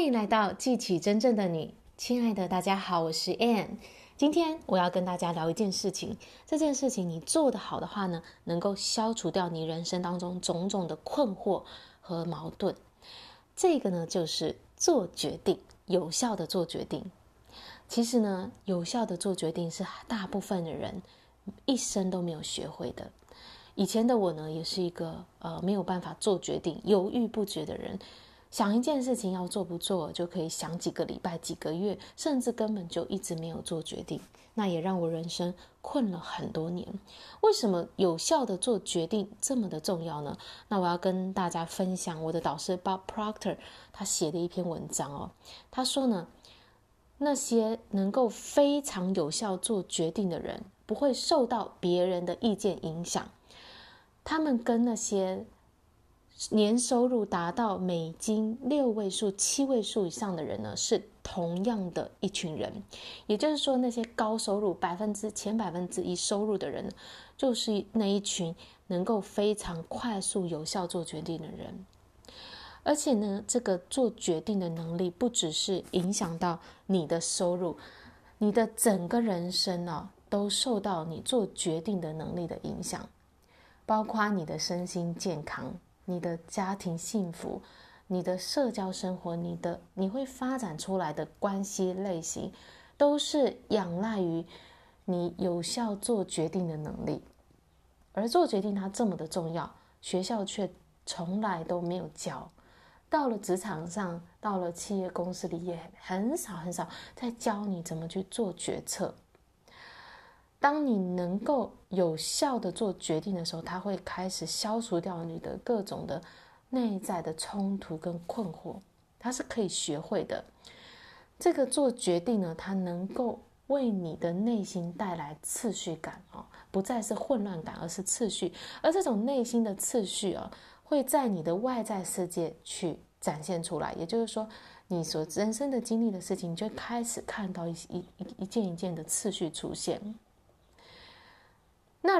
欢迎来到记起真正的你，亲爱的大家好，我是 Anne，。今天我要跟大家聊一件事情，这件事情你做得好的话呢，能够消除掉你人生当中种种的困惑和矛盾。这个呢，就是做决定，有效的做决定。其实呢，有效的做决定是大部分的人一生都没有学会的。以前的我呢，也是一个呃没有办法做决定、犹豫不决的人。想一件事情要做不做，就可以想几个礼拜、几个月，甚至根本就一直没有做决定。那也让我人生困了很多年。为什么有效的做决定这么的重要呢？那我要跟大家分享我的导师 Bob Proctor 他写的一篇文章哦。他说呢，那些能够非常有效做决定的人，不会受到别人的意见影响。他们跟那些年收入达到美金六位数、七位数以上的人呢，是同样的一群人。也就是说，那些高收入百分之前百分之一收入的人，就是那一群能够非常快速、有效做决定的人。而且呢，这个做决定的能力，不只是影响到你的收入，你的整个人生呢、都受到你做决定的能力的影响，包括你的身心健康。你的家庭幸福，你的社交生活，你的你会发展出来的关系类型，都是仰赖于你有效做决定的能力。而做决定它这么的重要，学校却从来都没有教。到了职场上，到了企业公司里，也很少很少在教你怎么去做决策。当你能够有效的做决定的时候，它会开始消除掉你的各种的内在的冲突跟困惑，它是可以学会的。这个做决定呢，它能够为你的内心带来次序感哦，不再是混乱感，而是次序。而这种内心的次序啊，会在你的外在世界去展现出来。也就是说，你所人生的经历的事情，你就开始看到一一一一件一件的次序出现。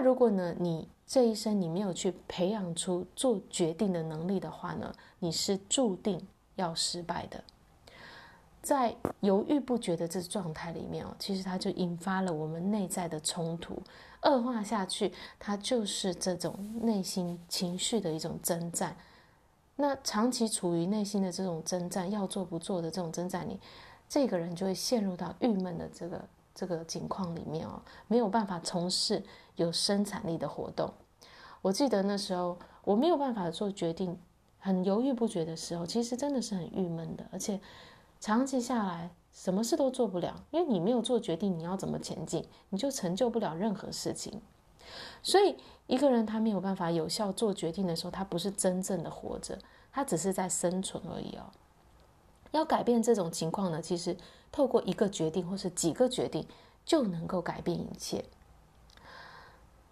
如果呢，你这一生你没有去培养出做决定的能力的话呢，你是注定要失败的。在犹豫不决的这状态里面哦，其实它就引发了我们内在的冲突，恶化下去，它就是这种内心情绪的一种征战。那长期处于内心的这种征战，要做不做的这种征战里，这个人就会陷入到郁闷的这个。这个情况里面哦，没有办法从事有生产力的活动。我记得那时候我没有办法做决定，很犹豫不决的时候，其实真的是很郁闷的。而且长期下来，什么事都做不了，因为你没有做决定，你要怎么前进？你就成就不了任何事情。所以一个人他没有办法有效做决定的时候，他不是真正的活着，他只是在生存而已哦。要改变这种情况呢，其实透过一个决定或是几个决定就能够改变一切。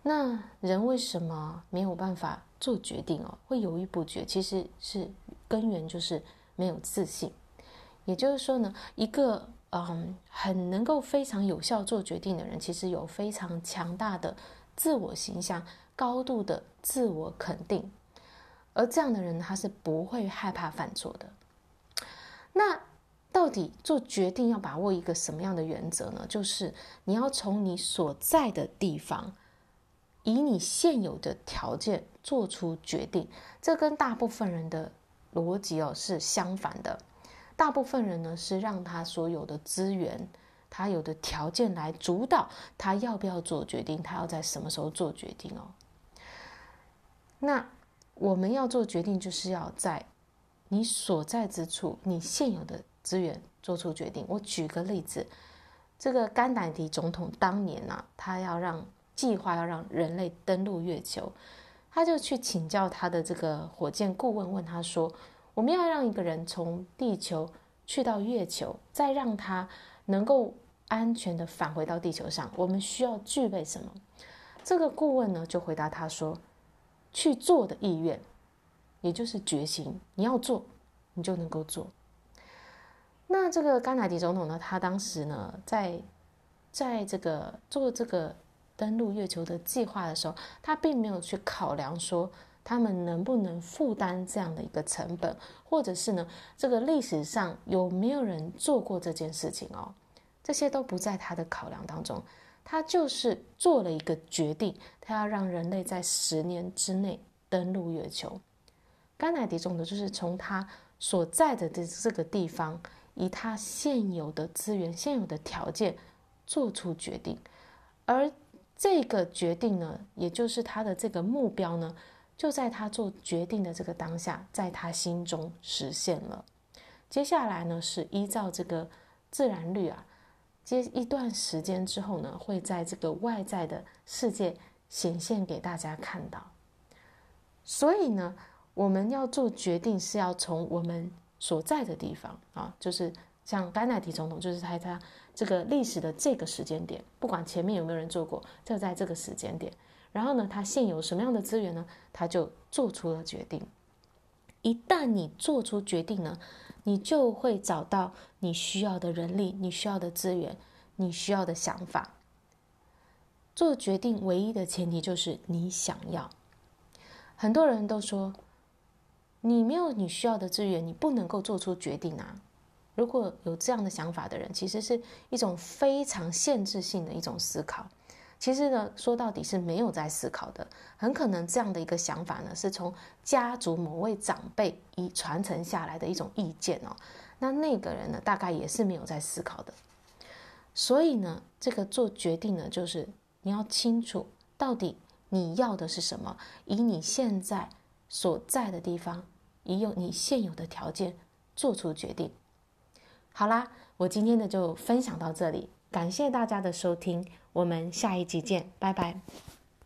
那人为什么没有办法做决定哦？会犹豫不决，其实是根源就是没有自信。也就是说呢，一个嗯很能够非常有效做决定的人，其实有非常强大的自我形象，高度的自我肯定，而这样的人他是不会害怕犯错的。那到底做决定要把握一个什么样的原则呢？就是你要从你所在的地方，以你现有的条件做出决定。这跟大部分人的逻辑哦是相反的。大部分人呢是让他所有的资源、他有的条件来主导他要不要做决定，他要在什么时候做决定哦。那我们要做决定，就是要在。你所在之处，你现有的资源做出决定。我举个例子，这个甘乃迪总统当年呢、他要让计划要让人类登陆月球，他就去请教他的这个火箭顾问，问他说：“我们要让一个人从地球去到月球，再让他能够安全地返回到地球上，我们需要具备什么？”这个顾问呢，就回答他说：“去做的意愿。”也就是决心，你要做，你就能够做。那这个甘乃迪总统呢，他当时呢，在在这个做这个登陆月球的计划的时候，他并没有去考量说他们能不能负担这样的一个成本，或者是呢，这个历史上有没有人做过这件事情哦？这些都不在他的考量当中，他就是做了一个决定，他要让人类在十年之内登陆月球。甘乃迪总统就是从他所在的这个地方，以他现有的资源、现有的条件做出决定，而这个决定呢，也就是他的这个目标呢，就在他做决定的这个当下，在他心中实现了。接下来呢，是依照这个自然律啊，接一段时间之后呢，会在这个外在的世界显现给大家看到。所以呢，我们要做决定是要从我们所在的地方啊，就是像甘乃迪总统，就是在他这个历史的这个时间点，不管前面有没有人做过，就在这个时间点。然后呢，他现有什么样的资源呢？他就做出了决定。一旦你做出决定呢，你就会找到你需要的人力、你需要的资源、你需要的想法。做决定唯一的前提就是你想要。很多人都说，你没有你需要的资源，你不能够做出决定啊。如果有这样的想法的人，其实是一种非常限制性的一种思考。其实呢，说到底是没有在思考的，很可能这样的一个想法呢，是从家族某位长辈遗传承下来的一种意见哦。那那个人呢，大概也是没有在思考的。所以呢，这个做决定呢，就是你要清楚到底你要的是什么，以你现在所在的地方，以有你现有的条件做出决定。好啦，我今天的就分享到这里。感谢大家的收听，我们下一集见，拜拜。